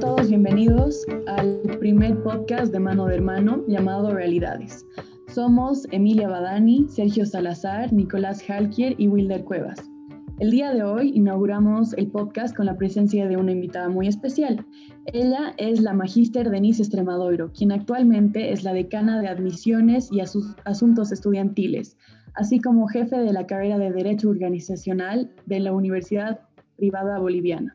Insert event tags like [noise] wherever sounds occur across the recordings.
Todos bienvenidos al primer podcast de Mano de Hermano llamado Realidades. Somos Emilia Badani, Sergio Salazar, Nicolás Halkier y Wilder Cuevas. El día de hoy inauguramos el podcast con la presencia de una invitada muy especial. Ella es la magíster Denise Extremadoiro, quien actualmente es la decana de admisiones y asuntos estudiantiles, así como jefe de la carrera de Derecho Organizacional de la Universidad Privada Boliviana.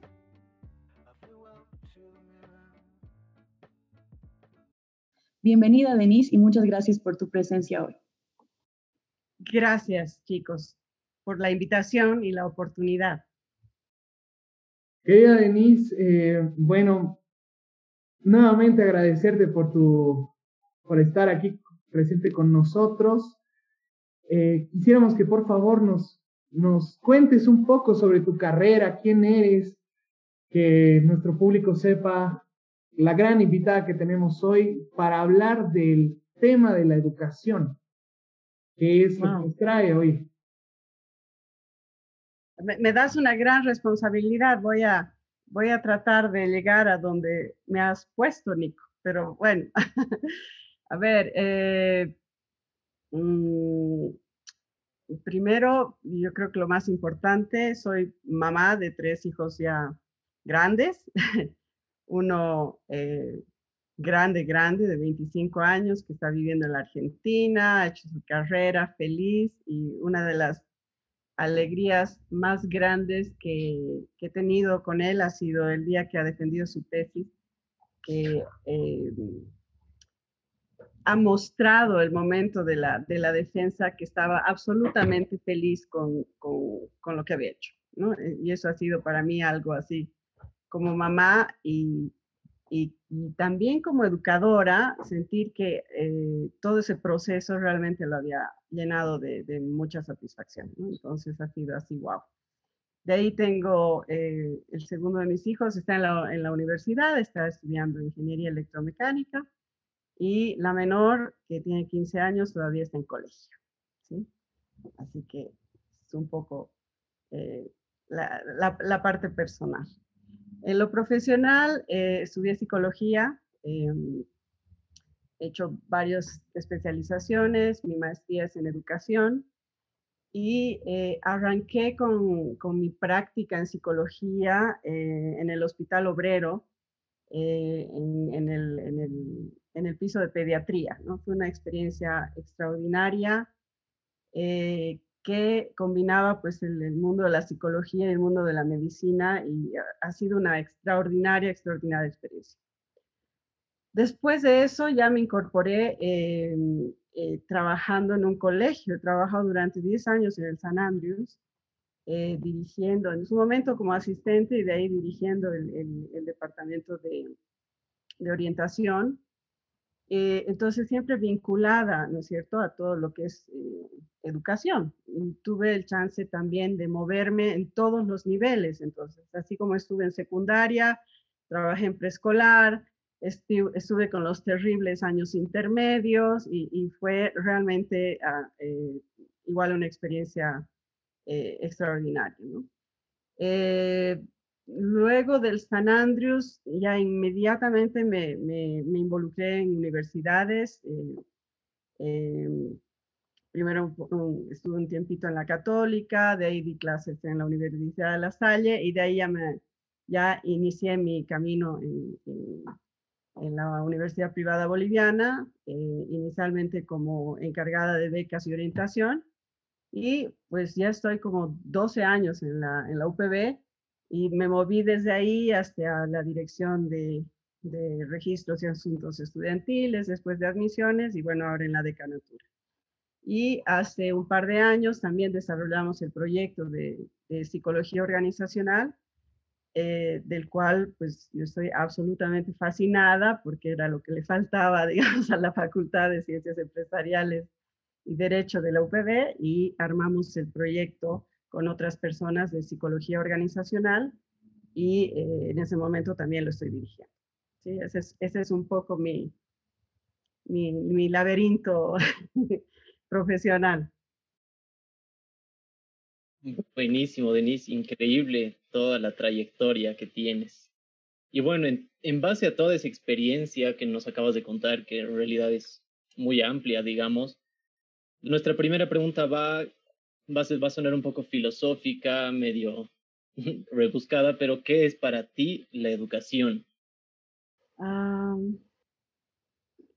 Bienvenida, Denise, y muchas gracias por tu presencia hoy. Gracias, chicos por la invitación y la oportunidad. Querida Denise, eh, bueno, nuevamente agradecerte por, tu, por estar aquí presente con nosotros. Eh, quisiéramos que por favor nos, nos cuentes un poco sobre tu carrera, quién eres, que nuestro público sepa la gran invitada que tenemos hoy para hablar del tema de la educación, que es lo que nos trae hoy me, das una gran responsabilidad. Voy a, voy a tratar de llegar a donde me has puesto, Nico. Pero bueno, [laughs] a ver, eh, mm, primero, yo creo que lo más importante, soy mamá de tres hijos ya grandes. [laughs] Uno eh, grande, grande, de 25 años, que está viviendo en la Argentina, ha hecho su carrera feliz y una de las alegrías más grandes que, he tenido con él ha sido el día que ha defendido su tesis, que eh, ha mostrado el momento de la, de la defensa que estaba absolutamente feliz con, con, lo que había hecho. ¿no? Y eso ha sido para mí algo así como mamá y, y, también como educadora, sentir que eh, todo ese proceso realmente lo había llenado de, mucha satisfacción. Entonces ha sido así, wow. De ahí tengo eh, el segundo de mis hijos, está en la, en la, universidad, está estudiando ingeniería electromecánica y la menor, que tiene 15 años, todavía está en colegio. ¿sí? Así que es un poco eh, la, la, la parte personal. En lo profesional, eh, estudié psicología, em, he hecho varias especializaciones, mi maestría es en educación y eh, arranqué con, con, mi práctica en psicología eh, en el Hospital Obrero, en, en, el, en, el, en, el, piso de pediatría. ¿no? Fue una experiencia extraordinaria que combinaba pues el, mundo de la psicología y el mundo de la medicina y ha sido una extraordinaria, extraordinaria experiencia. Después de eso ya me incorporé em, eh, trabajando en un colegio. He trabajado durante 10 años en el San Andrews, eh, dirigiendo en su momento como asistente y de ahí dirigiendo el, departamento de, de orientación eh, entonces, siempre vinculada, ¿no es cierto?, a todo lo que es eh, educación. Y tuve el chance también de moverme en todos los niveles. Entonces, así como estuve en secundaria, trabajé en preescolar, estuve, con los terribles años intermedios y, fue realmente ah, eh, igual una experiencia extraordinaria. ¿no? Luego del San Andrews, ya inmediatamente me, me, involucré en universidades. Eh, em, primero estuve un tiempito en la Católica, de ahí di clases en la Universidad de La Salle y de ahí ya, me, ya inicié mi camino en, en, la Universidad Privada Boliviana, eh, inicialmente como encargada de becas y orientación. Y pues ya estoy como 12 años en la, en la UPB y me moví desde ahí hasta la dirección de, de, registros y asuntos estudiantiles, después de admisiones y bueno, ahora en la decanatura. Y hace un par de años también desarrollamos el proyecto de, psicología organizacional, eh, del cual pues yo estoy absolutamente fascinada porque era lo que le faltaba, [laughs] digamos, a la Facultad de Ciencias Empresariales y Derecho de la UPB y armamos el proyecto con otras personas de psicología organizacional y eh, en ese momento también lo estoy dirigiendo. ¿sí? Ese, es, un poco mi, mi laberinto [laughs] profesional. Buenísimo, Denise, increíble toda la trayectoria que tienes. Y bueno, en, base a toda esa experiencia que nos acabas de contar, que en realidad es muy amplia, digamos, nuestra primera pregunta va, va, a, va a sonar un poco filosófica, medio [laughs] rebuscada, pero ¿qué es para ti la educación?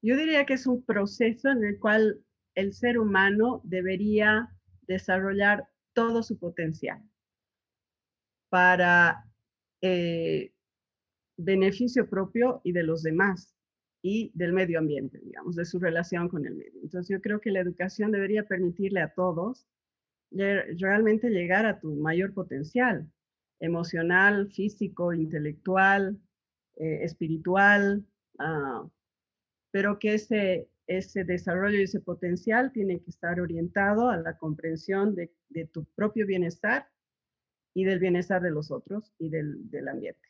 yo diría que es un proceso en el cual el ser humano debería desarrollar todo su potencial para eh, beneficio propio y de los demás y del medio ambiente, digamos, de su relación con el medio. Entonces yo creo que la educación debería permitirle a todos realmente llegar a tu mayor potencial emocional, físico, intelectual, eh, espiritual, ah, pero que ese, ese desarrollo y ese potencial tiene que estar orientado a la comprensión de, tu propio bienestar y del bienestar de los otros y del, del ambiente.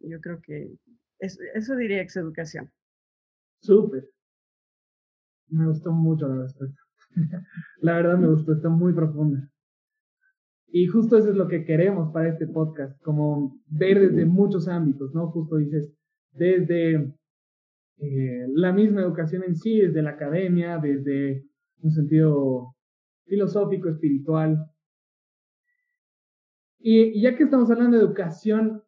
Yo, creo que eso diría ex educación. Súper. Me gustó mucho la respuesta. La verdad me gustó, está muy profunda. Y justo eso es lo que queremos para este podcast, como ver desde muchos ámbitos, ¿no? Justo dices, desde eh, la misma educación en sí, desde la academia, desde un sentido filosófico, espiritual. Y, ya que estamos hablando de educación,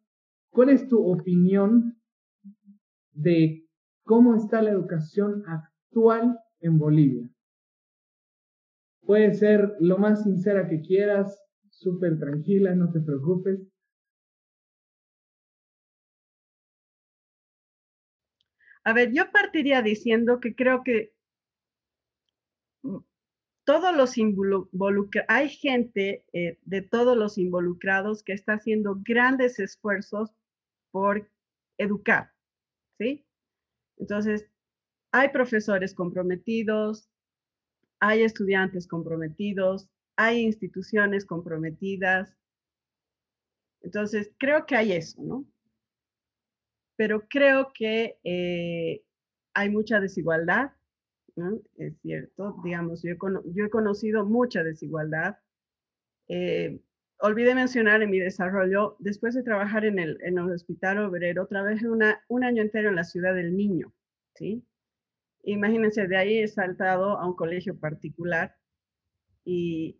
¿cuál es tu opinión de cómo está la educación actual en Bolivia? Puede ser lo más sincera que quieras, súper tranquila, no te preocupes. A ver, yo partiría diciendo que creo que todos los involucrados, hay gente eh, de todos los involucrados que está haciendo grandes esfuerzos por educar, ¿sí? Entonces, hay profesores comprometidos, hay estudiantes comprometidos, hay instituciones comprometidas. Entonces, creo que hay eso, ¿no? Pero creo que eh, hay mucha desigualdad, ¿no? Es cierto, digamos, yo he, conocido mucha desigualdad. Eh, olvidé mencionar en mi desarrollo, después de trabajar en el, hospital obrero, trabajé una, un año entero en la ciudad del niño, ¿sí? Imagínense, de ahí he saltado a un colegio particular y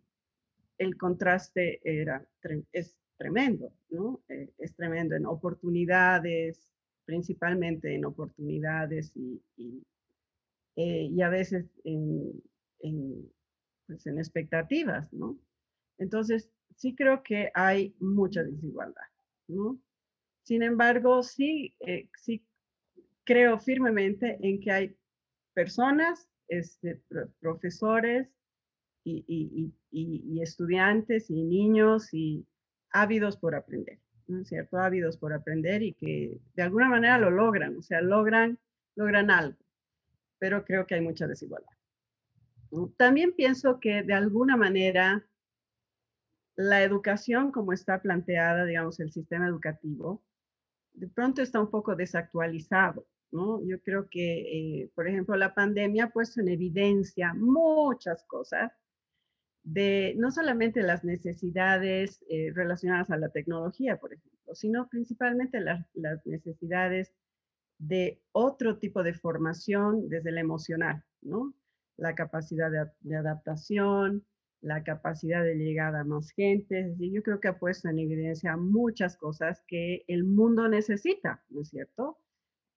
el contraste era, es tremendo, ¿no? Eh, es tremendo en oportunidades, principalmente en oportunidades y, y, eh, a veces en, en, pues en expectativas, ¿no? Entonces, sí creo que hay mucha desigualdad, ¿no? Sin embargo, sí, eh, sí creo firmemente en que hay personas, este, profesores, y, estudiantes y niños y ávidos por aprender, ¿no es cierto? Ávidos por aprender y que de alguna manera lo logran, o sea, logran, logran algo, pero creo que hay mucha desigualdad. También pienso que de alguna manera la educación como está planteada, digamos, el sistema educativo, de pronto está un poco desactualizado, ¿no? Yo creo que, eh, por ejemplo, la pandemia ha puesto en evidencia muchas cosas de no solamente las necesidades eh, relacionadas a la tecnología, por ejemplo, sino principalmente las necesidades de otro tipo de formación desde la emocional, ¿no? La capacidad de, adaptación, la capacidad de llegar a más gente. yo creo que ha puesto en evidencia muchas cosas que el mundo necesita, ¿no es cierto?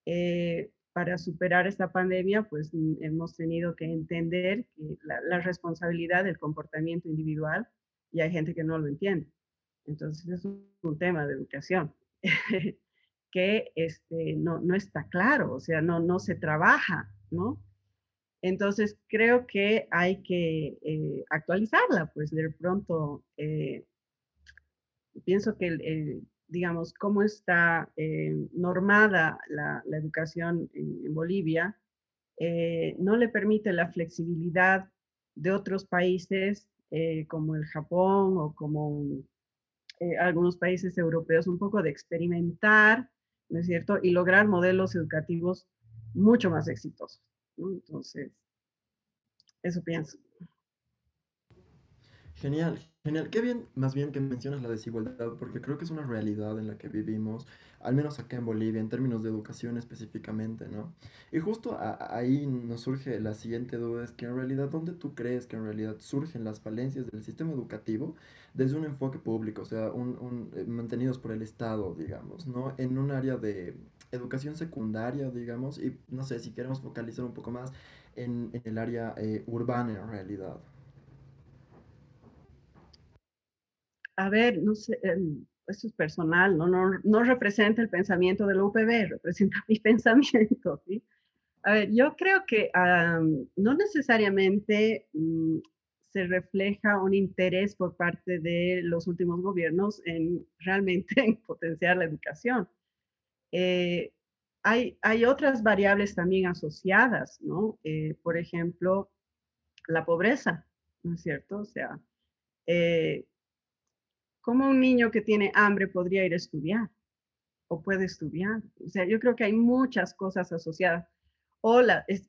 Eh, para superar esta pandemia, pues mm, hemos tenido que entender que la, responsabilidad del comportamiento individual y hay gente que no lo entiende. Entonces es un, tema de educación [laughs] que este, no, no, está claro, o sea, no, no se trabaja, ¿no? Entonces creo que hay que eh, actualizarla, pues de pronto eh, pienso que el, digamos, cómo está eh, normada la, educación en, Bolivia, eh, no le permite la flexibilidad de otros países eh, como el Japón o como algunos países europeos, un poco de experimentar, ¿no es cierto? Y lograr modelos educativos mucho más exitosos. Entonces, eso pienso. Genial, genial. Qué bien, más bien que mencionas la desigualdad, porque creo que es una realidad en la que vivimos, al menos acá en Bolivia, en términos de educación específicamente, ¿no? Y justo ahí nos surge la siguiente duda, es que en realidad, ¿dónde tú crees que en realidad surgen las falencias del sistema educativo desde un enfoque público, o sea, un, eh, mantenidos por el Estado, digamos, ¿no? En un área de educación secundaria, digamos, y no sé si queremos focalizar un poco más en, el área eh, urbana en realidad. A ver, no sé, em, esto es personal, ¿no? No, no representa el pensamiento de la UPB, representa [laughs] mi pensamiento, ¿sí? A ver, yo creo que no necesariamente mm, se refleja un interés por parte de los últimos gobiernos en [laughs] realmente en potenciar la educación. Eh, hay, hay, otras variables también asociadas, ¿no? Eh, por ejemplo, la pobreza, ¿no es cierto? O sea, eh, ¿Cómo un niño que tiene hambre podría ir a estudiar? ¿O puede estudiar? O sea, yo creo que hay muchas cosas asociadas. O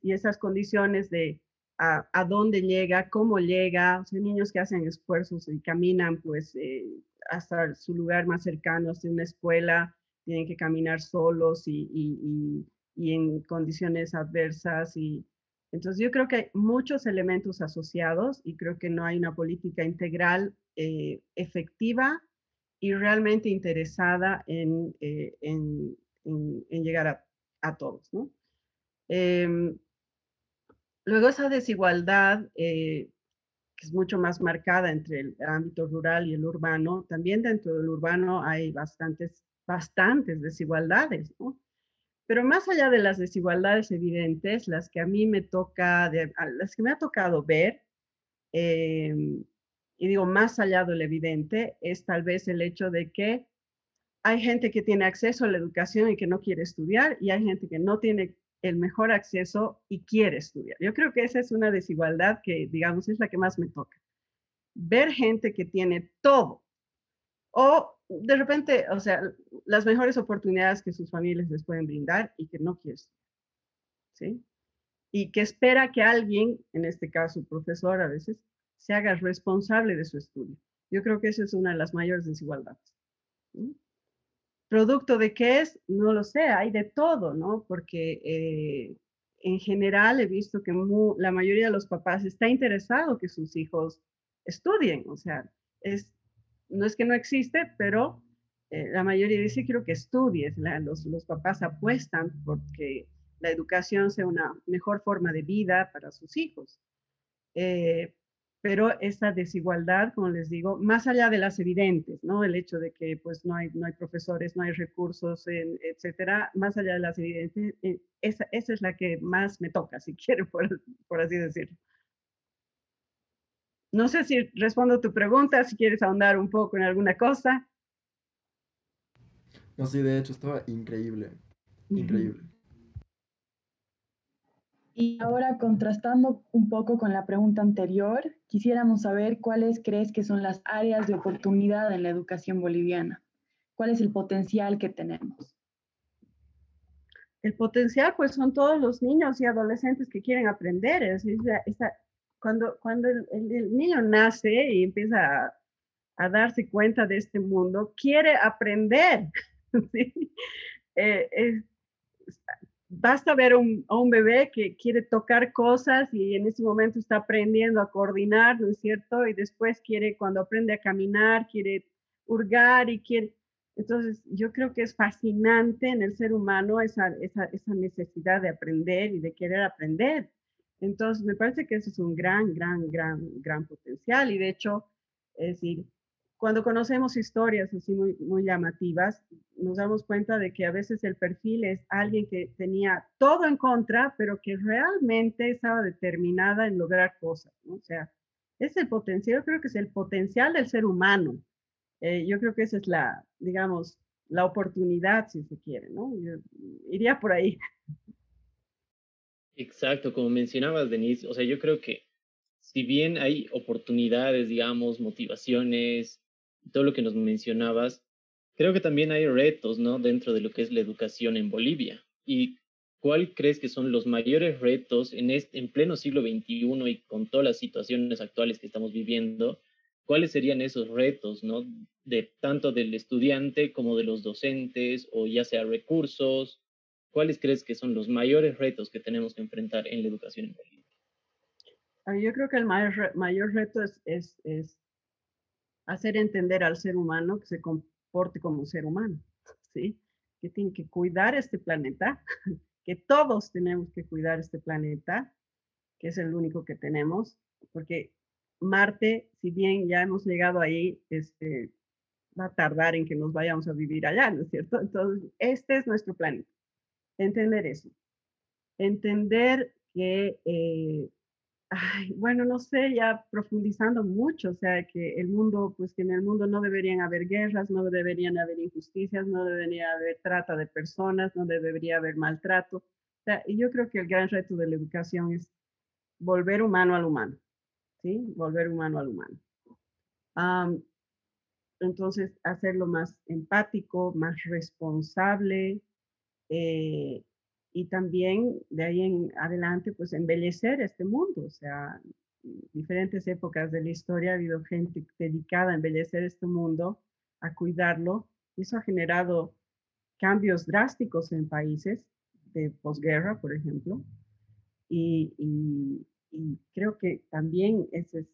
y esas condiciones de a, dónde llega, cómo llega. O sea, niños que hacen esfuerzos y caminan pues eh, hasta su lugar más cercano, hasta una escuela, tienen que caminar solos y, y, y en condiciones adversas y, entonces, yo creo que hay muchos elementos asociados y creo que no hay una política integral eh, efectiva y realmente interesada en, eh, llegar a, todos. Em, luego esa desigualdad, eh, que es mucho más marcada entre el ámbito rural y el urbano, también dentro del urbano hay bastantes, desigualdades. Pero más allá de las desigualdades evidentes, las que a mí me toca, las que me ha tocado ver, em, y digo, más allá de lo evidente, es tal vez el hecho de que hay gente que tiene acceso a la educación y que no quiere estudiar, y hay gente que no tiene el mejor acceso y quiere estudiar. Yo creo que esa es una desigualdad que, digamos, es la que más me toca. Ver gente que tiene todo, o de repente, o sea, las mejores oportunidades que sus familias les pueden brindar y que no quiere estudiar. ¿Sí? Y que espera que alguien, en este caso, profesor a veces, se haga responsable de su estudio. Yo creo que esa es una de las mayores desigualdades. ¿Producto de qué es? No lo sé, hay de todo, ¿no? Porque eh, en general he visto que la mayoría de los papás está interesado que sus hijos estudien, o sea, es, no es que no existe, pero eh, la mayoría dice quiero que estudies, los, los papás apuestan porque la educación sea una mejor forma de vida para sus hijos. Eh, pero esta desigualdad, como les digo, más allá de las evidentes, ¿no? El hecho de que pues no hay, no hay profesores, no hay recursos, etcétera, más allá de las evidentes, eh, esa, esa, es la que más me toca, si quieren, por, por así decirlo. No sé si respondo tu pregunta, si quieres ahondar un poco en alguna cosa. No, sí, de hecho estaba increíble, increíble. Y ahora, contrastando un poco con la pregunta anterior, quisiéramos saber cuáles crees que son las áreas de oportunidad en la educación boliviana. ¿Cuál es el potencial que tenemos? El potencial, pues, son todos los niños y adolescentes que quieren aprender. Es, cuando cuando el, niño nace y empieza a, darse cuenta de este mundo, quiere aprender. [laughs] Eh, basta ver un, a un bebé que quiere tocar cosas y en ese momento está aprendiendo a coordinar, ¿no es cierto? Y después quiere, cuando aprende a caminar, quiere hurgar y quiere... Entonces, yo creo que es fascinante en el ser humano esa, esa, esa necesidad de aprender y de querer aprender. Entonces, me parece que eso es un gran, gran, gran, gran potencial. Y de hecho, es decir, cuando conocemos historias así muy, muy llamativas, nos damos cuenta de que a veces el perfil es alguien que tenía todo en contra, pero que realmente estaba determinada en lograr cosas, ¿no? O sea, es el potencial, yo creo que es el potencial del ser humano. Eh, yo creo que esa es la, digamos, la oportunidad, si se quiere, ¿no? iría por ahí. Exacto, como mencionabas, Denise, o sea, yo creo que si bien hay oportunidades, digamos, motivaciones, todo lo que nos mencionabas, creo que también hay retos, ¿no? Dentro de lo que es la educación en Bolivia. ¿Y cuál crees que son los mayores retos en, este, en pleno siglo XXI y con todas las situaciones actuales que estamos viviendo? ¿cuáles serían esos retos, ¿no? De tanto del estudiante como de los docentes, o ya sea recursos, ¿cuáles crees que son los mayores retos que tenemos que enfrentar en la educación en Bolivia? Yo creo que el mayor, mayor reto es, es, es, hacer entender al ser humano que se comporte como un ser humano, ¿sí? Que tiene que cuidar este planeta, [laughs] que todos tenemos que cuidar este planeta, que es el único que tenemos, porque Marte, si bien ya hemos llegado ahí, este, va a tardar en que nos vayamos a vivir allá, ¿no es cierto? Entonces, este es nuestro planeta. Entender eso. Entender que, eh, bueno, no sé, ya profundizando mucho, o sea, que el mundo, pues que en el mundo no deberían haber guerras, no deberían haber injusticias, no debería haber trata de personas, no debería haber maltrato. O sea, y yo creo que el gran reto de la educación es volver humano al humano, ¿sí? Volver humano al humano. entonces, hacerlo más empático, más responsable eh, y también de ahí en adelante, pues embellecer este mundo. O sea, diferentes épocas de la historia ha habido gente dedicada a embellecer este mundo, a cuidarlo, y eso ha generado cambios drásticos en países de posguerra, por ejemplo, y, y creo que también esa es,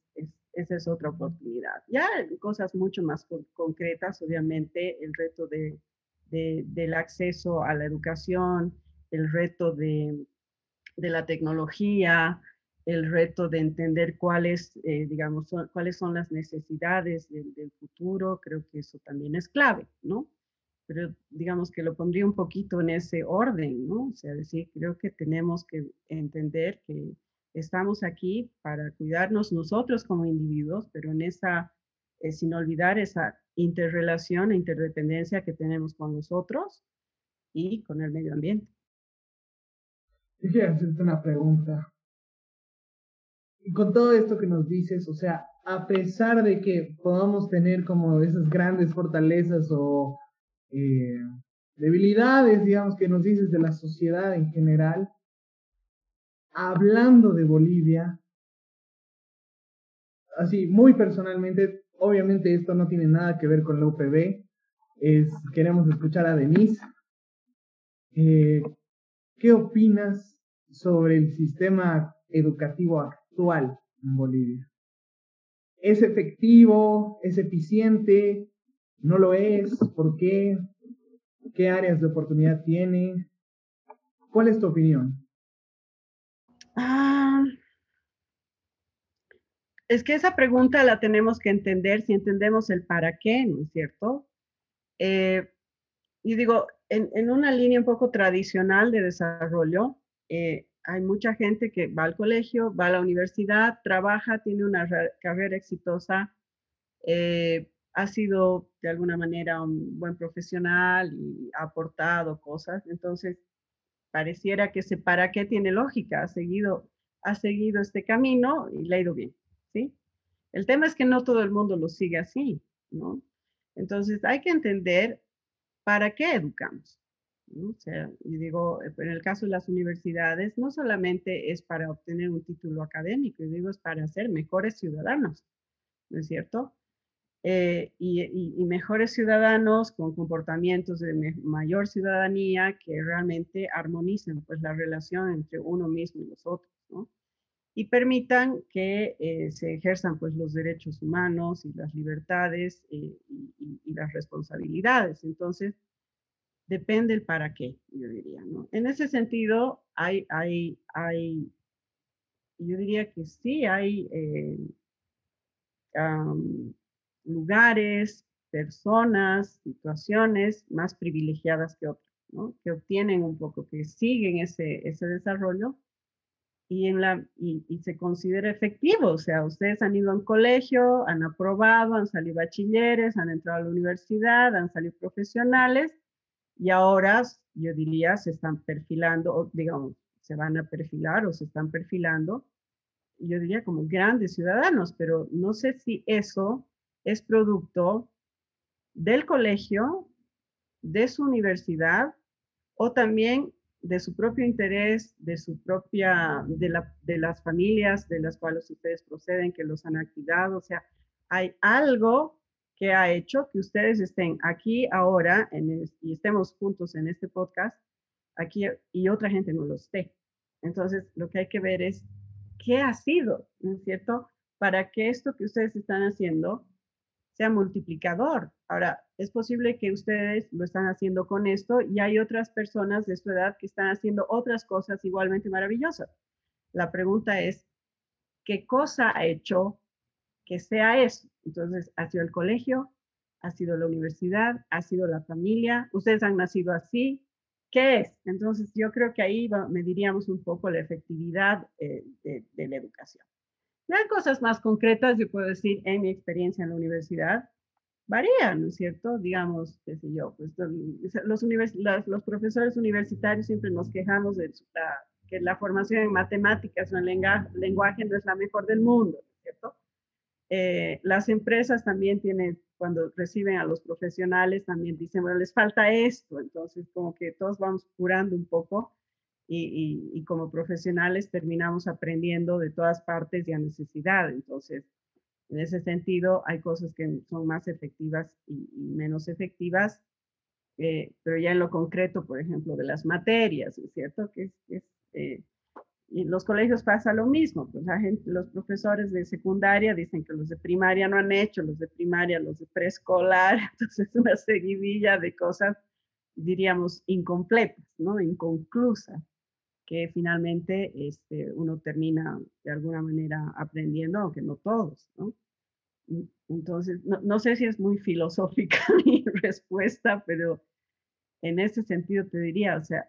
esa es otra oportunidad. Ya cosas mucho más concretas, obviamente, el reto de, del acceso a la educación, el reto de, de la tecnología, el reto de entender cuáles, eh, digamos, son, cuáles son las necesidades del, del, futuro, creo que eso también es clave, ¿no? Pero digamos que lo pondría un poquito en ese orden, ¿no? O sea, decir, creo que tenemos que entender que Estamos aquí para cuidarnos nosotros como individuos, pero en esa, eh, sin olvidar esa interrelación e interdependencia que tenemos con los otros y con el medio ambiente. Quiero hacerte una pregunta. Y con todo esto que nos dices, o sea, a pesar de que podamos tener como esas grandes fortalezas o eh, debilidades, digamos, que nos dices de la sociedad en general, hablando de Bolivia, así muy personalmente, obviamente esto no tiene nada que ver con la UPB, es, queremos escuchar a Denise. Eh, ¿Qué opinas sobre el sistema educativo actual en Bolivia? ¿Es efectivo? ¿Es eficiente? ¿No lo es? ¿Por qué? ¿Qué áreas de oportunidad tiene? ¿Cuál es tu opinión? Ah, es que esa pregunta la tenemos que entender si entendemos el para qué, ¿no es cierto? Eh, y digo, en, una línea un poco tradicional de desarrollo, eh, hay mucha gente que va al colegio, va a la universidad, trabaja, tiene una carrera exitosa, eh, ha sido de alguna manera un buen profesional y ha aportado cosas. Entonces, pareciera que ese para qué tiene lógica, ha seguido, ha seguido este camino y le ha ido bien. El tema es que no todo el mundo lo sigue así, ¿no? Entonces hay que entender para qué educamos. O sea, y digo, en el caso de las universidades, no solamente es para obtener un título académico, yo digo, es para ser mejores ciudadanos, ¿no es cierto? Eh, y, mejores ciudadanos con comportamientos de mayor ciudadanía que realmente armonicen pues la relación entre uno mismo y los otros, ¿no? Y permitan que eh, se ejerzan pues los derechos humanos y las libertades eh, y, y, las responsabilidades. Entonces, depende el para qué, yo diría, ¿no? En ese sentido, hay, hay, hay, yo diría que sí hay lugares, personas, situaciones más privilegiadas que otras, ¿no? que obtienen un poco, que siguen ese, ese desarrollo y, en la, y, se considera efectivo. O sea, ustedes han ido a un colegio, han aprobado, han salido bachilleres, han entrado a la universidad, han salido profesionales y ahora, yo diría, se están perfilando, o digamos, se van a perfilar o se están perfilando, yo diría como grandes ciudadanos, pero no sé si eso es producto del colegio, de su universidad o también de su propio interés, de su propia, de, la, de las familias de las cuales ustedes proceden, que los han activado. O sea, hay algo que ha hecho que ustedes estén aquí ahora y estemos juntos en este podcast, aquí y otra gente no lo esté. Entonces, lo que hay que ver es qué ha sido, ¿no es cierto? Para que esto que ustedes están haciendo sea multiplicador. Ahora, es posible que ustedes lo están haciendo con esto y hay otras personas de su edad que están haciendo otras cosas igualmente maravillosas. La pregunta es, ¿qué cosa ha hecho que sea eso? Entonces, ¿ha sido el colegio? ¿Ha sido la universidad? ¿Ha sido la familia? ¿Ustedes han nacido así? ¿Qué es? Entonces, yo creo que ahí mediríamos un poco la efectividad eh, de, la educación. Ya cosas más concretas, yo puedo decir, en mi experiencia en la universidad, varían, ¿no es cierto? Digamos, qué sé yo, pues los, los, profesores universitarios siempre nos quejamos de que la formación en matemáticas o en lenguaje no es la mejor del mundo, ¿no es cierto? Eh, las empresas también tienen, cuando reciben a los profesionales, también dicen, bueno, les falta esto, entonces como que todos vamos curando un poco y, y, como profesionales terminamos aprendiendo de todas partes y a necesidad. Entonces, en ese sentido, hay cosas que son más efectivas y, menos efectivas, eh, pero ya en lo concreto, por ejemplo, de las materias, ¿es cierto? Que es, eh, y en los colegios pasa lo mismo, pues la gente, los profesores de secundaria dicen que los de primaria no han hecho, los de primaria, los de preescolar, [laughs] entonces una seguidilla de cosas, diríamos, incompletas, ¿no? Inconclusas, que finalmente este, uno termina de alguna manera aprendiendo, aunque no todos, ¿no? Entonces, no, no sé si es muy filosófica [laughs] mi respuesta, pero en ese sentido te diría, o sea,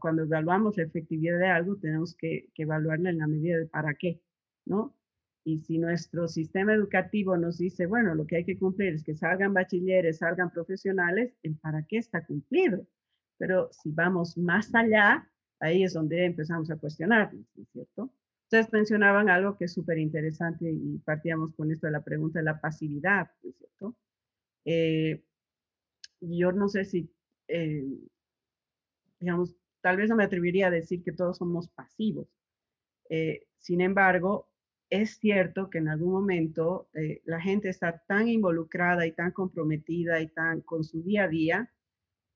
cuando evaluamos la efectividad de algo, tenemos que, evaluarla en la medida de para qué, ¿no? Y si nuestro sistema educativo nos dice, bueno, lo que hay que cumplir es que salgan bachilleres, salgan profesionales, el para qué está cumplido. Pero si vamos más allá, ahí es donde empezamos a cuestionar, ¿cierto? Ustedes mencionaban algo que es súper interesante y partíamos con esto de la pregunta de la pasividad, ¿cierto? Eh, yo no sé si eh, digamos, tal vez no me atrevería a decir que todos somos pasivos. Eh, sin embargo, es cierto que en algún momento eh, la gente está tan involucrada y tan comprometida y tan con su día a día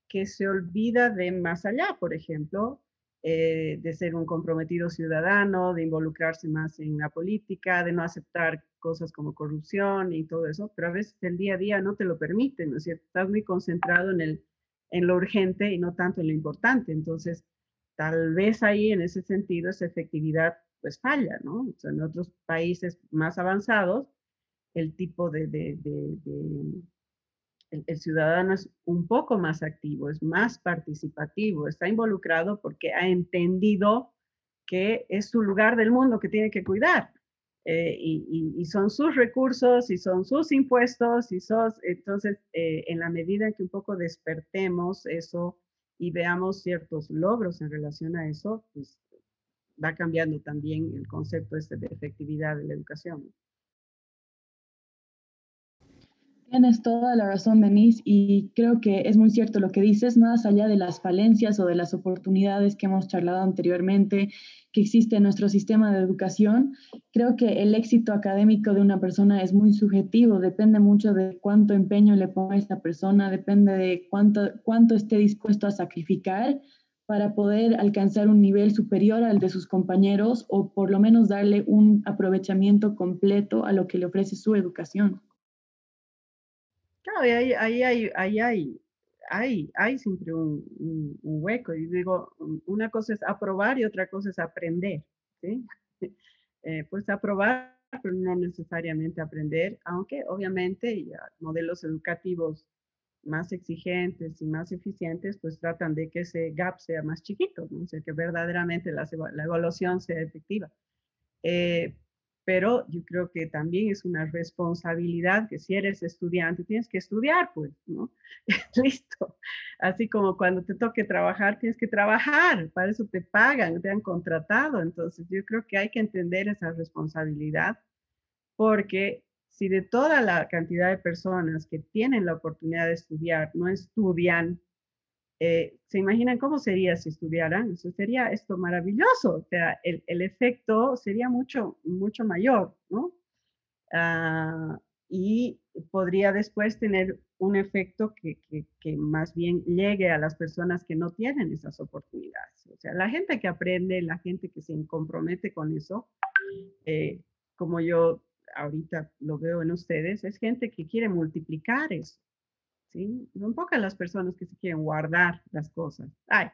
que se olvida de más allá, por ejemplo, eh, de ser un comprometido ciudadano, de involucrarse más en la política, de no aceptar cosas como corrupción y todo eso, pero a veces el día a día no te lo permite, ¿no es cierto? Estás muy concentrado en el en lo urgente y no tanto en lo importante. Entonces, tal vez ahí en ese sentido esa efectividad pues falla, ¿no? O sea, en otros países más avanzados, el tipo de, de, el, ciudadano es un poco más activo, es más participativo, está involucrado porque ha entendido que es su lugar del mundo que tiene que cuidar. Eh, y, son sus recursos y son sus impuestos y sos, entonces eh, en la medida en que un poco despertemos eso y veamos ciertos logros en relación a eso, pues va cambiando también el concepto este de efectividad de la educación. Tienes toda la razón, Denise, y creo que es muy cierto lo que dices, más allá de las falencias o de las oportunidades que hemos charlado anteriormente que existe en nuestro sistema de educación, creo que el éxito académico de una persona es muy subjetivo, depende mucho de cuánto empeño le ponga esta persona, depende de cuánto, cuánto esté dispuesto a sacrificar para poder alcanzar un nivel superior al de sus compañeros o por lo menos darle un aprovechamiento completo a lo que le ofrece su educación. Claro, ahí, ahí, ahí, ahí hay hay, siempre un, hueco. Y digo, una cosa es aprobar y otra cosa es aprender. ¿sí? [laughs] Eh, pues aprobar, pero no necesariamente aprender, aunque obviamente modelos educativos más exigentes y más eficientes, pues tratan de que ese gap sea más chiquito, ¿no? o que verdaderamente la, la evaluación sea efectiva. Eh, pero yo creo que también es una responsabilidad que si eres estudiante tienes que estudiar, pues, ¿no? [laughs] Listo. Así como cuando te toque trabajar, tienes que trabajar, para eso te pagan, te han contratado. Entonces, yo creo que hay que entender esa responsabilidad, porque si de toda la cantidad de personas que tienen la oportunidad de estudiar no estudian, eh, ¿Se imaginan cómo sería si estudiaran? Eso sería esto maravilloso, o sea, el, efecto sería mucho, mucho mayor, ¿no? ah, y podría después tener un efecto que, que, más bien llegue a las personas que no tienen esas oportunidades. O sea, la gente que aprende, la gente que se compromete con eso, eh, como yo ahorita lo veo en ustedes, es gente que quiere multiplicar eso. ¿Sí? Son pocas las personas que se quieren guardar las cosas. Ay,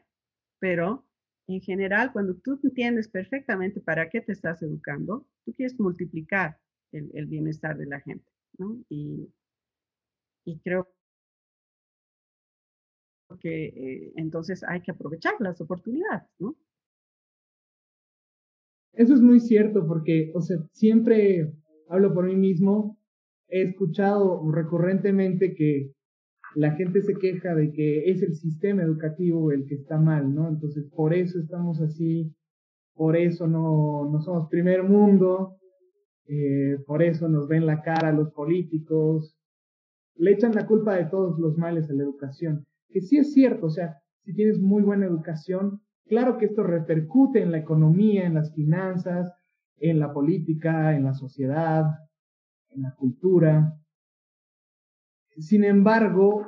pero en general, cuando tú entiendes perfectamente para qué te estás educando, tú quieres multiplicar el, bienestar de la gente. ¿no? Y, y creo que eh, entonces hay que aprovechar las oportunidades, ¿no? Eso es muy cierto porque, o sea, siempre hablo por mí mismo, he escuchado recurrentemente que la gente se queja de que es el sistema educativo el que está mal, ¿no? Entonces, por eso estamos así, por eso no, no somos primer mundo, eh, por eso nos ven la cara los políticos, le echan la culpa de todos los males a la educación, que sí es cierto, o sea, si tienes muy buena educación, claro que esto repercute en la economía, en las finanzas, en la política, en la sociedad, en la cultura. Sin embargo,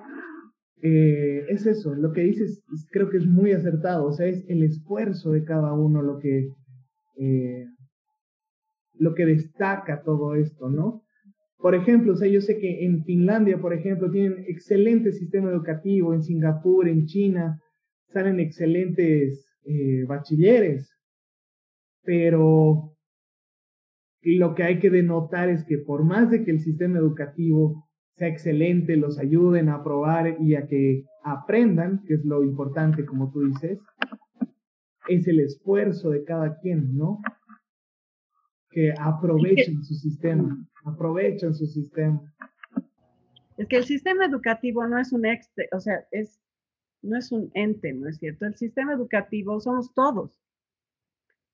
eh, es eso, lo que dices creo que es muy acertado, o sea, es el esfuerzo de cada uno lo que eh, lo que destaca todo esto, ¿no? Por ejemplo, o sea, yo sé que en Finlandia, por ejemplo, tienen excelente sistema educativo, en Singapur, en China, salen excelentes eh, bachilleres, pero lo que hay que denotar es que por más de que el sistema educativo sea excelente, los ayuden a aprobar y a que aprendan, que es lo importante, como tú dices, es el esfuerzo de cada quien, ¿no? que aprovechen su sistema, aprovechen su sistema. Es que el sistema educativo no es un exte, o sea, es, no es un ente, ¿no es cierto? El sistema educativo somos todos.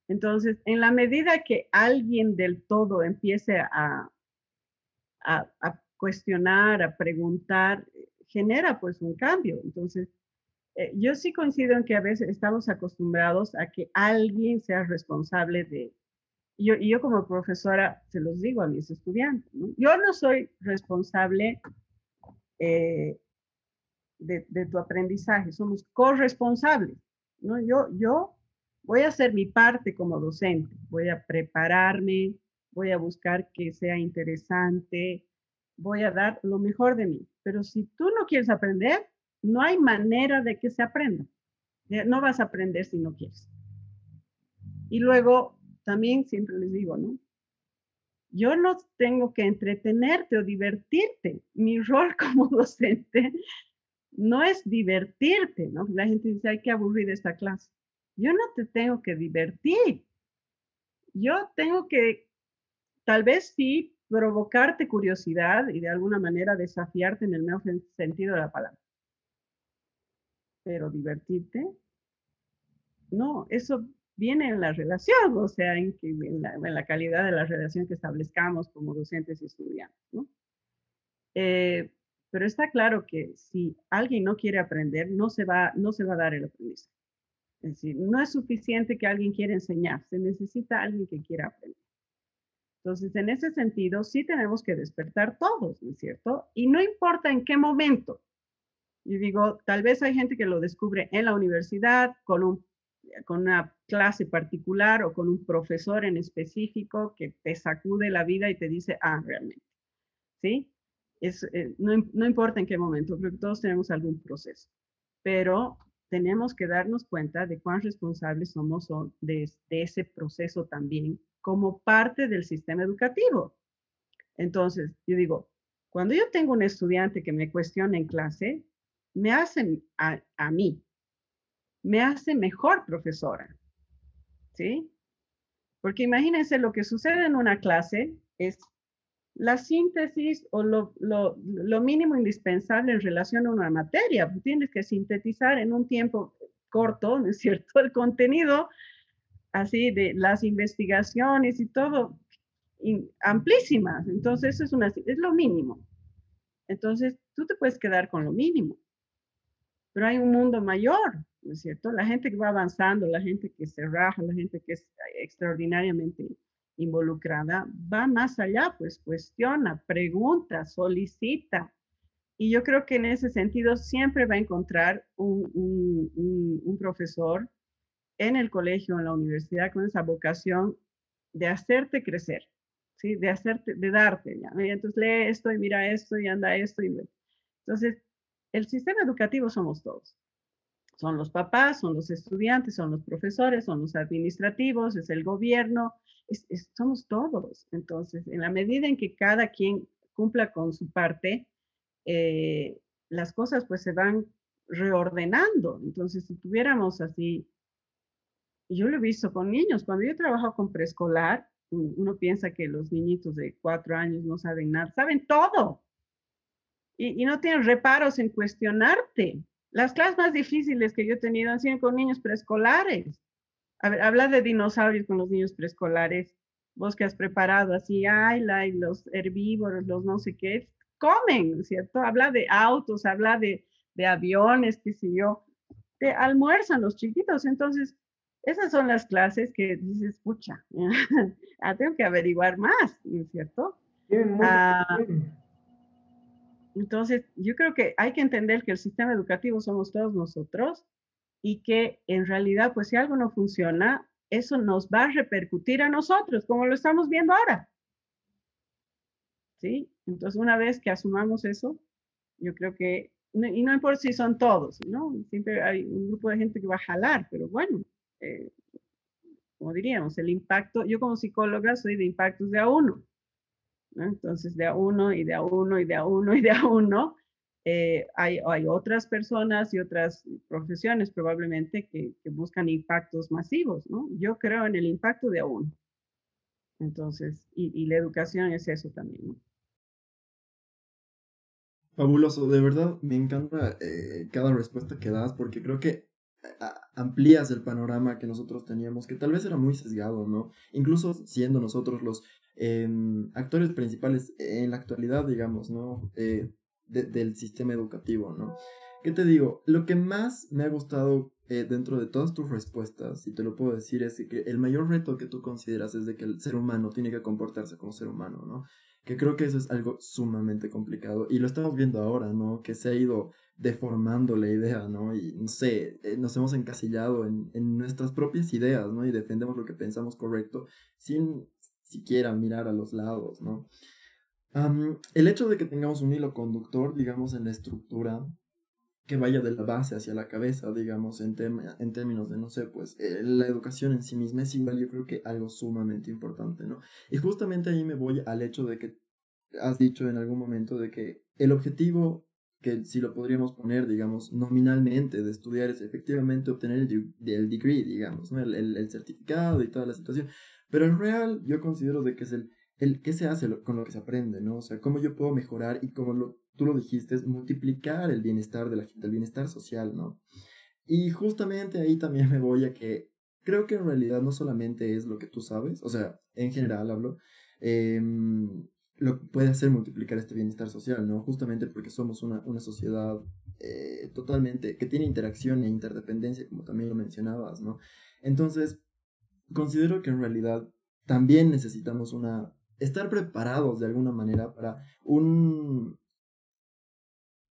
Entonces, en la medida que alguien del todo empiece a, a, a cuestionar, a preguntar, genera pues un cambio. Entonces, eh, yo sí coincido en que a veces estamos acostumbrados a que alguien sea responsable de, yo, y yo como profesora se los digo a mis estudiantes, yo no soy responsable eh, de, tu aprendizaje, somos corresponsables. ¿no? Yo, yo voy a hacer mi parte como docente, voy a prepararme, voy a buscar que sea interesante, voy a dar lo mejor de mí. Pero si tú no quieres aprender, no hay manera de que se aprenda. No vas a aprender si no quieres. Y luego también siempre les digo, ¿no? Yo no tengo que entretenerte o divertirte. Mi rol [laughs] como docente no es divertirte, ¿no? La gente dice, hay que aburrir esta clase. Yo no te tengo que divertir. Yo tengo que, tal vez sí, provocarte curiosidad y de alguna manera desafiarte en el mejor sentido de la palabra. Pero divertirte, no, eso viene en la relación, o sea, en, la, calidad de la relación que establezcamos como docentes y estudiantes. Eh, pero está claro que si alguien no quiere aprender, no se va, no se va a dar el aprendizaje. Es decir, no es suficiente que alguien quiera enseñar, se necesita alguien que quiera aprender. Entonces, en ese sentido, sí tenemos que despertar todos, ¿no es cierto? Y no importa en qué momento. Y digo, tal vez hay gente que lo descubre en la universidad, con un con una clase particular o con un profesor en específico que te sacude la vida y te dice, ah, realmente, ¿sí? Es, eh, no, no, importa en qué momento, creo que todos tenemos algún proceso, pero tenemos que darnos cuenta de cuán responsables somos de, de ese proceso también como parte del sistema educativo. Entonces, yo digo, cuando yo tengo un estudiante que me cuestiona en clase, me hacen a, mí, me hace mejor profesora. ¿Sí? Porque imagínense lo que sucede en una clase es la síntesis o lo, mínimo indispensable en relación a una materia. Tienes que sintetizar en un tiempo corto, ¿no es cierto? [laughs] El contenido así de las investigaciones y todo amplísimas. Entonces, eso es, una, es lo mínimo. Entonces, tú te puedes quedar con lo mínimo. Pero hay un mundo mayor, ¿no es cierto? La gente que va avanzando, la gente que se raja, la gente que es extraordinariamente involucrada va más allá, pues cuestiona, pregunta, solicita. Y yo creo que en ese sentido siempre va a encontrar un, un, profesor en el colegio, en la universidad, con esa vocación de hacerte crecer, ¿sí? De hacerte, de darte, ¿ya? Entonces lee esto y mira esto y anda esto y... Entonces, el sistema educativo somos todos. Son los papás, son los estudiantes, son los profesores, son los administrativos, es el gobierno, somos todos. Entonces, en la medida en que cada quien cumpla con su parte, eh, las cosas pues se van reordenando. Entonces, si tuviéramos así, yo lo he visto con niños, cuando yo trabajo con preescolar, uno piensa que los niñitos de cuatro años no saben nada, saben todo. Y, no tienen reparos en cuestionarte. Las clases más difíciles que yo he tenido han sido con niños preescolares a habla de dinosaurios con los niños preescolares, vos que has preparado así, ay, la, los herbívoros, los no sé qué, comen, ¿cierto? Habla de autos, habla de, de aviones, qué sé yo, te almuerzan los chiquitos, entonces esas son las clases que dices, escucha, [laughs] ah, tengo que averiguar más, ¿cierto? Ah, entonces, yo creo que hay que entender que el sistema educativo somos todos nosotros y que en realidad, pues si algo no funciona, eso nos va a repercutir a nosotros, como lo estamos viendo ahora. ¿Sí? Entonces, una vez que asumamos eso, yo creo que, y no importa si son todos, ¿no? Siempre hay un grupo de gente que va a jalar, pero bueno, eh, como diríamos, el impacto, yo como psicóloga soy de impactos de a uno, ¿no? Entonces, de a uno y de a uno y de a uno y de a uno, eh, hay, hay, otras personas y otras profesiones probablemente que, buscan impactos masivos, ¿no? Yo creo en el impacto de uno. Entonces, y, la educación es eso también, Fabuloso, de verdad me encanta eh, cada respuesta que das porque creo que amplías el panorama que nosotros teníamos, que tal vez era muy sesgado, ¿no? Incluso siendo nosotros los em, actores principales en la actualidad, digamos, ¿no? Eh, del sistema educativo, ¿no? ¿Qué te digo? Lo que más me ha gustado eh, dentro de todas tus respuestas, y te lo puedo decir, es que el mayor reto que tú consideras es de que el ser humano tiene que comportarse como ser humano, ¿no? Que creo que eso es algo sumamente complicado. Y lo estamos viendo ahora, ¿no? Que se ha ido deformando la idea, ¿no? Y no sé, eh, nos hemos encasillado en, en nuestras propias ideas, ¿no? Y defendemos lo que pensamos correcto sin siquiera mirar a los lados, ¿no? el hecho de que tengamos un hilo conductor, digamos, en la estructura, que vaya de la base hacia la cabeza, digamos, en, en términos de, no sé, pues, eh, la educación en sí misma es igual, yo creo que algo sumamente importante, ¿no? Y justamente ahí me voy al hecho de que has dicho en algún momento de que el objetivo que si lo podríamos poner, digamos, nominalmente de estudiar es efectivamente obtener el, el degree, digamos, ¿no? El, el, el, certificado y toda la situación. Pero el real yo considero de que es el el qué se hace con lo que se aprende, ¿no? O sea, cómo yo puedo mejorar y como lo, tú lo dijiste, es multiplicar el bienestar de la gente, el bienestar social, ¿no? Y justamente ahí también me voy a que creo que en realidad no solamente es lo que tú sabes, o sea, en general hablo, em, lo que puede hacer multiplicar este bienestar social, ¿no? Justamente porque somos una, una sociedad eh, totalmente que tiene interacción e interdependencia, como también lo mencionabas, ¿no? Entonces, considero que en realidad también necesitamos una estar preparados de alguna manera para un...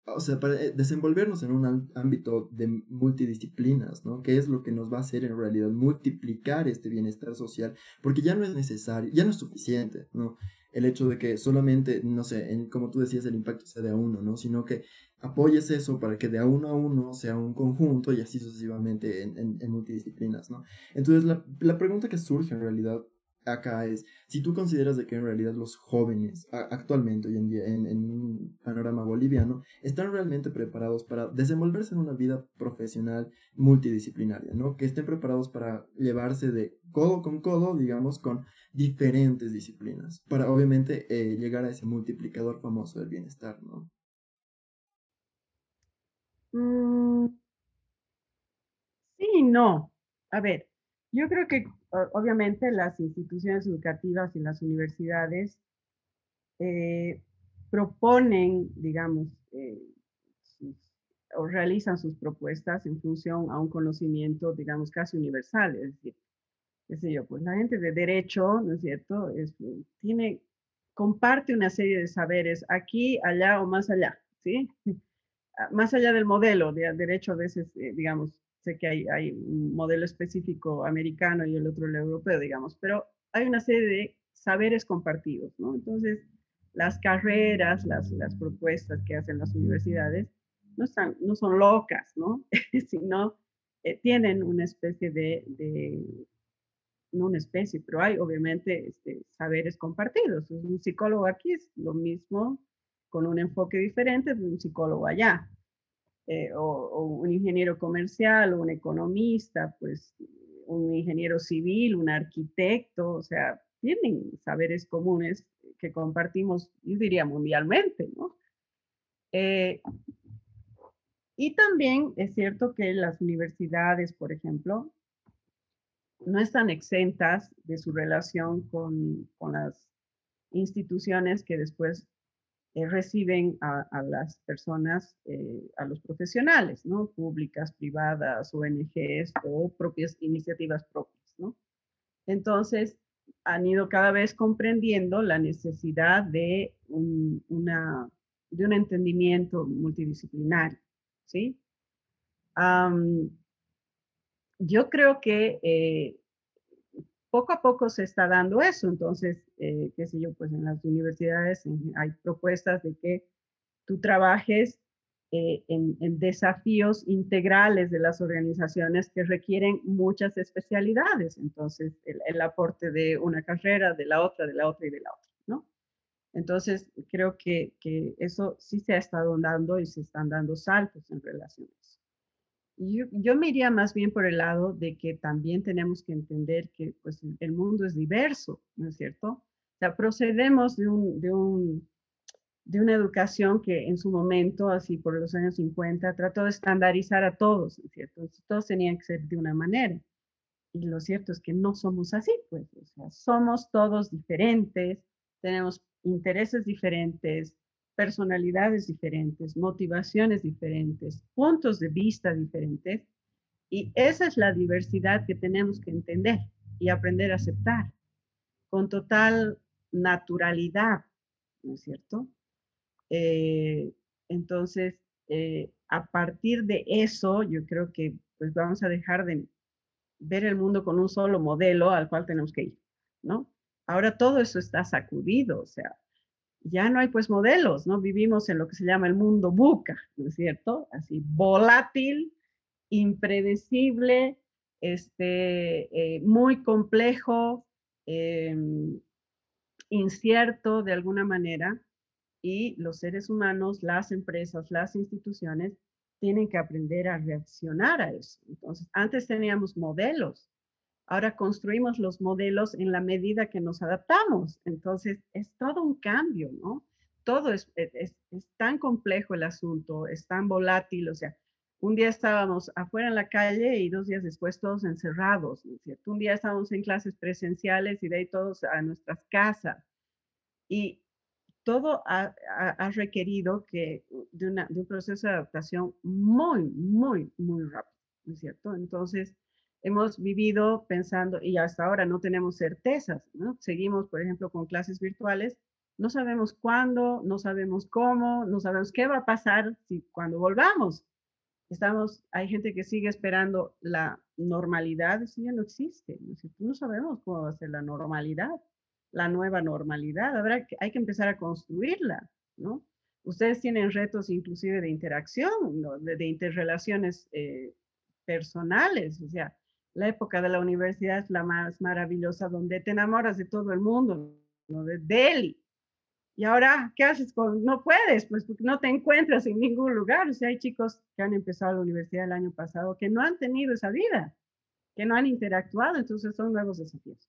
O sea, para eh, desenvolvernos en un ámbito de multidisciplinas, ¿no? Que es lo que nos va a hacer en realidad multiplicar este bienestar social, porque ya no es necesario, ya no es suficiente, ¿no? El hecho de que solamente, no sé, en, como tú decías, el impacto sea de a uno, ¿no? Sino que apoyes eso para que de a uno a uno sea un conjunto y así sucesivamente en, en, multidisciplinas, ¿no? Entonces, la, la pregunta que surge en realidad acá es, si tú consideras de que en realidad los jóvenes actualmente, hoy en día, en, un panorama boliviano, están realmente preparados para desenvolverse en una vida profesional multidisciplinaria, ¿no? Que estén preparados para llevarse de codo con codo, digamos, con diferentes disciplinas, para obviamente eh, llegar a ese multiplicador famoso del bienestar, ¿no? Mm, sí, no. A ver, yo creo que obviamente las instituciones educativas y las universidades eh, proponen, digamos, eh, o realizan sus propuestas en función a un conocimiento, digamos, casi universal. Es decir, qué sé yo, pues la gente de derecho, ¿no es cierto? tiene, comparte una serie de saberes aquí, allá o más allá, ¿sí? [laughs] Ah, más allá del modelo de derecho, a veces, eh, digamos, sé que hay, hay un modelo específico americano y el otro el europeo, digamos, pero hay una serie de saberes compartidos, ¿no? Entonces, las carreras, las, las propuestas que hacen las universidades no, están, no son locas, ¿no? [laughs] sino eh, tienen una especie de, de, no una especie, pero hay obviamente este, saberes compartidos. Un psicólogo aquí es lo mismo con un enfoque diferente de un psicólogo allá. Eh, o, un ingeniero comercial, o un economista, pues un ingeniero civil, un arquitecto, o sea, tienen saberes comunes que compartimos, yo diría mundialmente, ¿no? Eh, y también es cierto que las universidades, por ejemplo, no están exentas de su relación con, con las instituciones que después eh, reciben a, las personas, eh, a los profesionales, ¿no? Públicas, privadas, ONGs o propias iniciativas propias, ¿no? Entonces, han ido cada vez comprendiendo la necesidad de un, una, de un entendimiento multidisciplinario, ¿sí? yo creo que eh, poco a poco se está dando eso, entonces, eh, qué sé yo, pues en las universidades hay propuestas de que tú trabajes eh, en, desafíos integrales de las organizaciones que requieren muchas especialidades. Entonces, el, aporte de una carrera, de la otra, de la otra y de la otra, ¿no? Entonces, creo que, que eso sí se ha estado dando y se están dando saltos en relación. Yo, yo, me iría más bien por el lado de que también tenemos que entender que pues, el mundo es diverso, ¿no es cierto? O sea, procedemos de un, de un de una educación que en su momento, así por los años 50, trató de estandarizar a todos, ¿cierto? todos tenían que ser de una manera. Y lo cierto es que no somos así, pues, o sea, somos todos diferentes, tenemos intereses diferentes, personalidades diferentes, motivaciones diferentes, puntos de vista diferentes, y esa es la diversidad que tenemos que entender y aprender a aceptar con total naturalidad, ¿no es cierto? Eh, entonces, eh, a partir de eso, yo creo que pues vamos a dejar de ver el mundo con un solo modelo al cual tenemos que ir, ¿no? Ahora todo eso está sacudido, o sea, ya no hay pues modelos, ¿no? Vivimos en lo que se llama el mundo buca, ¿no es cierto? Así, volátil, impredecible, este, eh, muy complejo, em, incierto de alguna manera, y los seres humanos, las empresas, las instituciones, tienen que aprender a reaccionar a eso. Entonces, antes teníamos modelos, ahora construimos los modelos en la medida que nos adaptamos. Entonces, es todo un cambio, ¿no? Todo es, e, es, es tan complejo el asunto, es tan volátil, o sea, un día estábamos afuera en la calle y dos días después todos encerrados, ¿no es cierto? Un día estábamos en clases presenciales y de ahí todos a nuestras casas. Y todo ha, requerido que de, un proceso de adaptación muy, muy, muy rápido, ¿no es cierto? Entonces, hemos vivido pensando, y hasta ahora no tenemos certezas, ¿no? Seguimos, por ejemplo, con clases virtuales, no sabemos cuándo, no sabemos cómo, no sabemos qué va a pasar si cuando volvamos. Estamos, hay gente que sigue esperando la normalidad, eso ya no existe, ¿no? no sabemos cómo va a ser la normalidad la nueva normalidad, habrá que, hay que empezar a construirla, ¿no? Ustedes tienen retos inclusive de interacción, de, interrelaciones eh, personales, o sea, la época de la universidad es la más maravillosa, donde te enamoras de todo el mundo, ¿no? de Delhi. Y ahora, ¿qué haces con? No puedes, pues porque no te encuentras en ningún lugar. O sea, hay chicos que han empezado la universidad el año pasado que no han tenido esa vida, que no han interactuado, entonces son nuevos desafíos.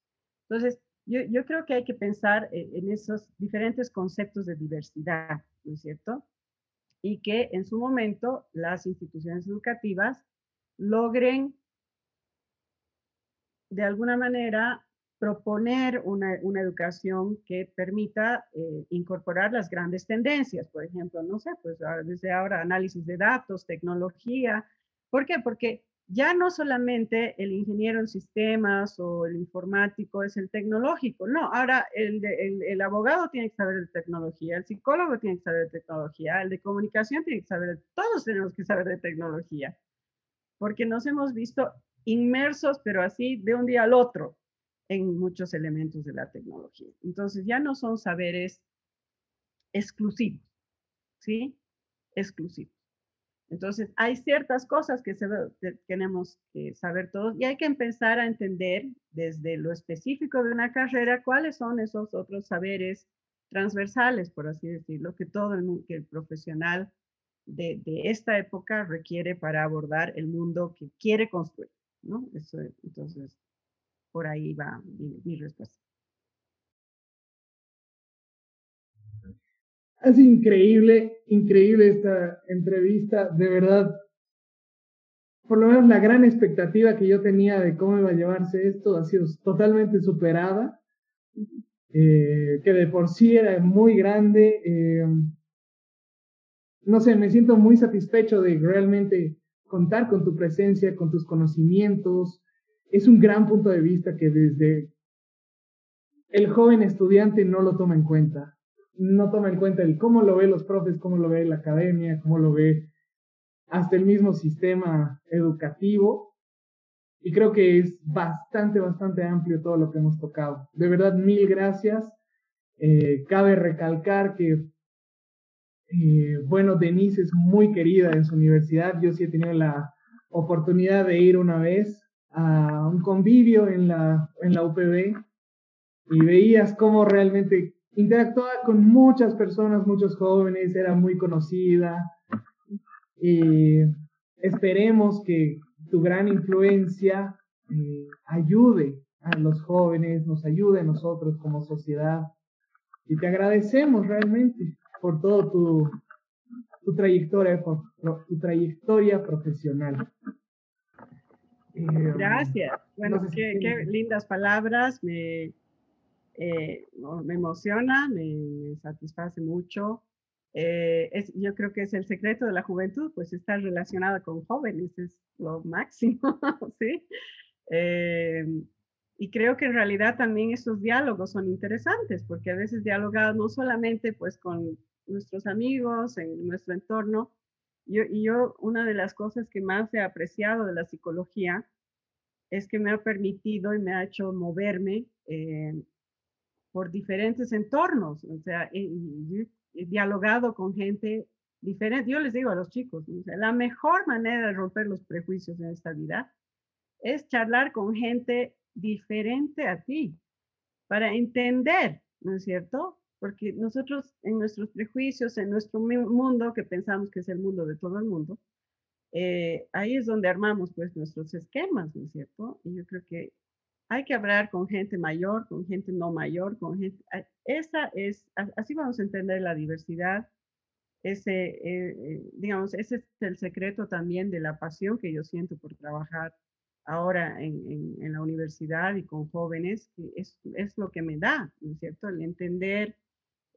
Entonces, yo, creo que hay que pensar eh, en esos diferentes conceptos de diversidad, ¿no es cierto? Y que en su momento las instituciones educativas logren de alguna manera proponer una, educación que permita eh, incorporar las grandes tendencias, por ejemplo, no sé, pues desde ahora análisis de datos, tecnología. ¿Por qué? Porque ya no solamente el ingeniero en sistemas o el informático es el tecnológico, no, ahora el, el, abogado tiene que saber de tecnología, el psicólogo tiene que saber de tecnología, el de comunicación tiene que saber, todos tenemos que saber de tecnología, porque nos hemos visto inmersos, pero así de un día al otro, en muchos elementos de la tecnología. Entonces ya no son saberes exclusivos, ¿sí? Exclusivos. Entonces, hay ciertas cosas que, tenemos que saber todos y hay que empezar a entender desde lo específico de una carrera cuáles son esos otros saberes transversales, por así decirlo, que todo el, profesional de, esta época requiere para abordar el mundo que quiere construir, ¿no? Eso, entonces, por ahí va mi respuesta. Es increíble, increíble esta entrevista, de verdad. Por lo menos la gran expectativa que yo tenía de cómo iba a llevarse esto ha sido totalmente superada, eh, que de por sí era muy grande. Eh, no sé, me siento muy satisfecho de realmente contar con tu presencia, con tus conocimientos. Es un gran punto de vista que desde el joven estudiante no lo toma en cuenta no toma en cuenta el cómo lo ve los profes, cómo lo ve la academia, cómo lo ve hasta el mismo sistema educativo. Y creo que es bastante, bastante amplio todo lo que hemos tocado. De verdad, mil gracias. Eh, cabe recalcar que, eh, bueno, Denise es muy querida en su universidad. Yo sí he tenido la oportunidad de ir una vez a un convivio en la, en la UPB y veías cómo realmente interactuaba con muchas personas, muchos jóvenes, era muy conocida. Y esperemos que tu gran influencia eh, ayude a los jóvenes, nos ayude a nosotros como sociedad. Y te agradecemos realmente por todo tu, tu trayectoria, por, tu trayectoria profesional. Eh, Gracias. Bueno, qué, qué lindas palabras. Me, eh, me emociona, me, satisface mucho. Eh, es, yo creo que es el secreto de la juventud, pues estar relacionada con jóvenes es lo máximo, [laughs] ¿sí? Eh, y creo que en realidad también estos diálogos son interesantes, porque a veces dialogamos no solamente pues con nuestros amigos, en nuestro entorno, yo, y yo una de las cosas que más he apreciado de la psicología es que me ha permitido y me ha hecho moverme por diferentes entornos. O sea, he, dialogado con gente diferente. Yo les digo a los chicos, la mejor manera de romper los prejuicios en esta vida es charlar con gente diferente a ti para entender, ¿no es cierto? Porque nosotros en nuestros prejuicios, en nuestro mundo, que pensamos que es el mundo de todo el mundo, eh, ahí es donde armamos pues nuestros esquemas, ¿no es cierto? Y yo creo que hay que hablar con gente mayor, con gente no mayor, con gente... Esa es, así vamos a entender la diversidad. Ese, eh, eh, digamos, ese es el secreto también de la pasión que yo siento por trabajar ahora en, en, la universidad y con jóvenes, es, es, lo que me da, ¿no es cierto? El entender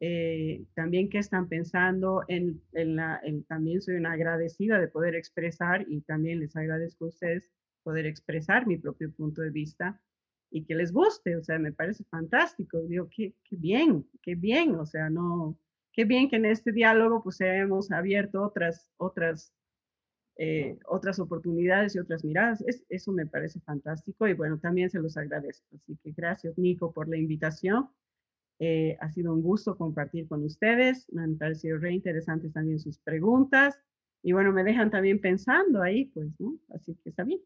eh, también qué están pensando, en, en la, también soy una agradecida de poder expresar y también les agradezco a ustedes poder expresar mi propio punto de vista y que les guste, o sea, me parece fantástico, digo, qué, qué bien, qué bien, o sea, no, qué bien que en este diálogo pues hemos abierto otras, otras, eh, otras oportunidades y otras miradas, es, eso me parece fantástico y bueno, también se los agradezco, así que gracias Nico por la invitación. Eh, ha sido un gusto compartir con ustedes. Me han parecido re interesantes también sus preguntas. Y bueno, me dejan también pensando ahí, pues, ¿no? Así que está bien.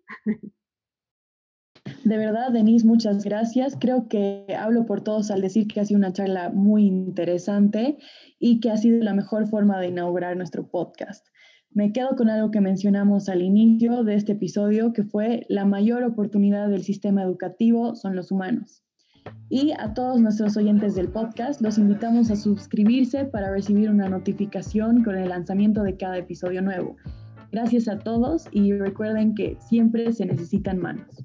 De verdad, Denise, muchas gracias. Creo que hablo por todos al decir que ha sido una charla muy interesante y que ha sido la mejor forma de inaugurar nuestro podcast. Me quedo con algo que mencionamos al inicio de este episodio, que fue la mayor oportunidad del sistema educativo son los humanos. Y a todos nuestros oyentes del podcast los invitamos a suscribirse para recibir una notificación con el lanzamiento de cada episodio nuevo. Gracias a todos y recuerden que siempre se necesitan manos.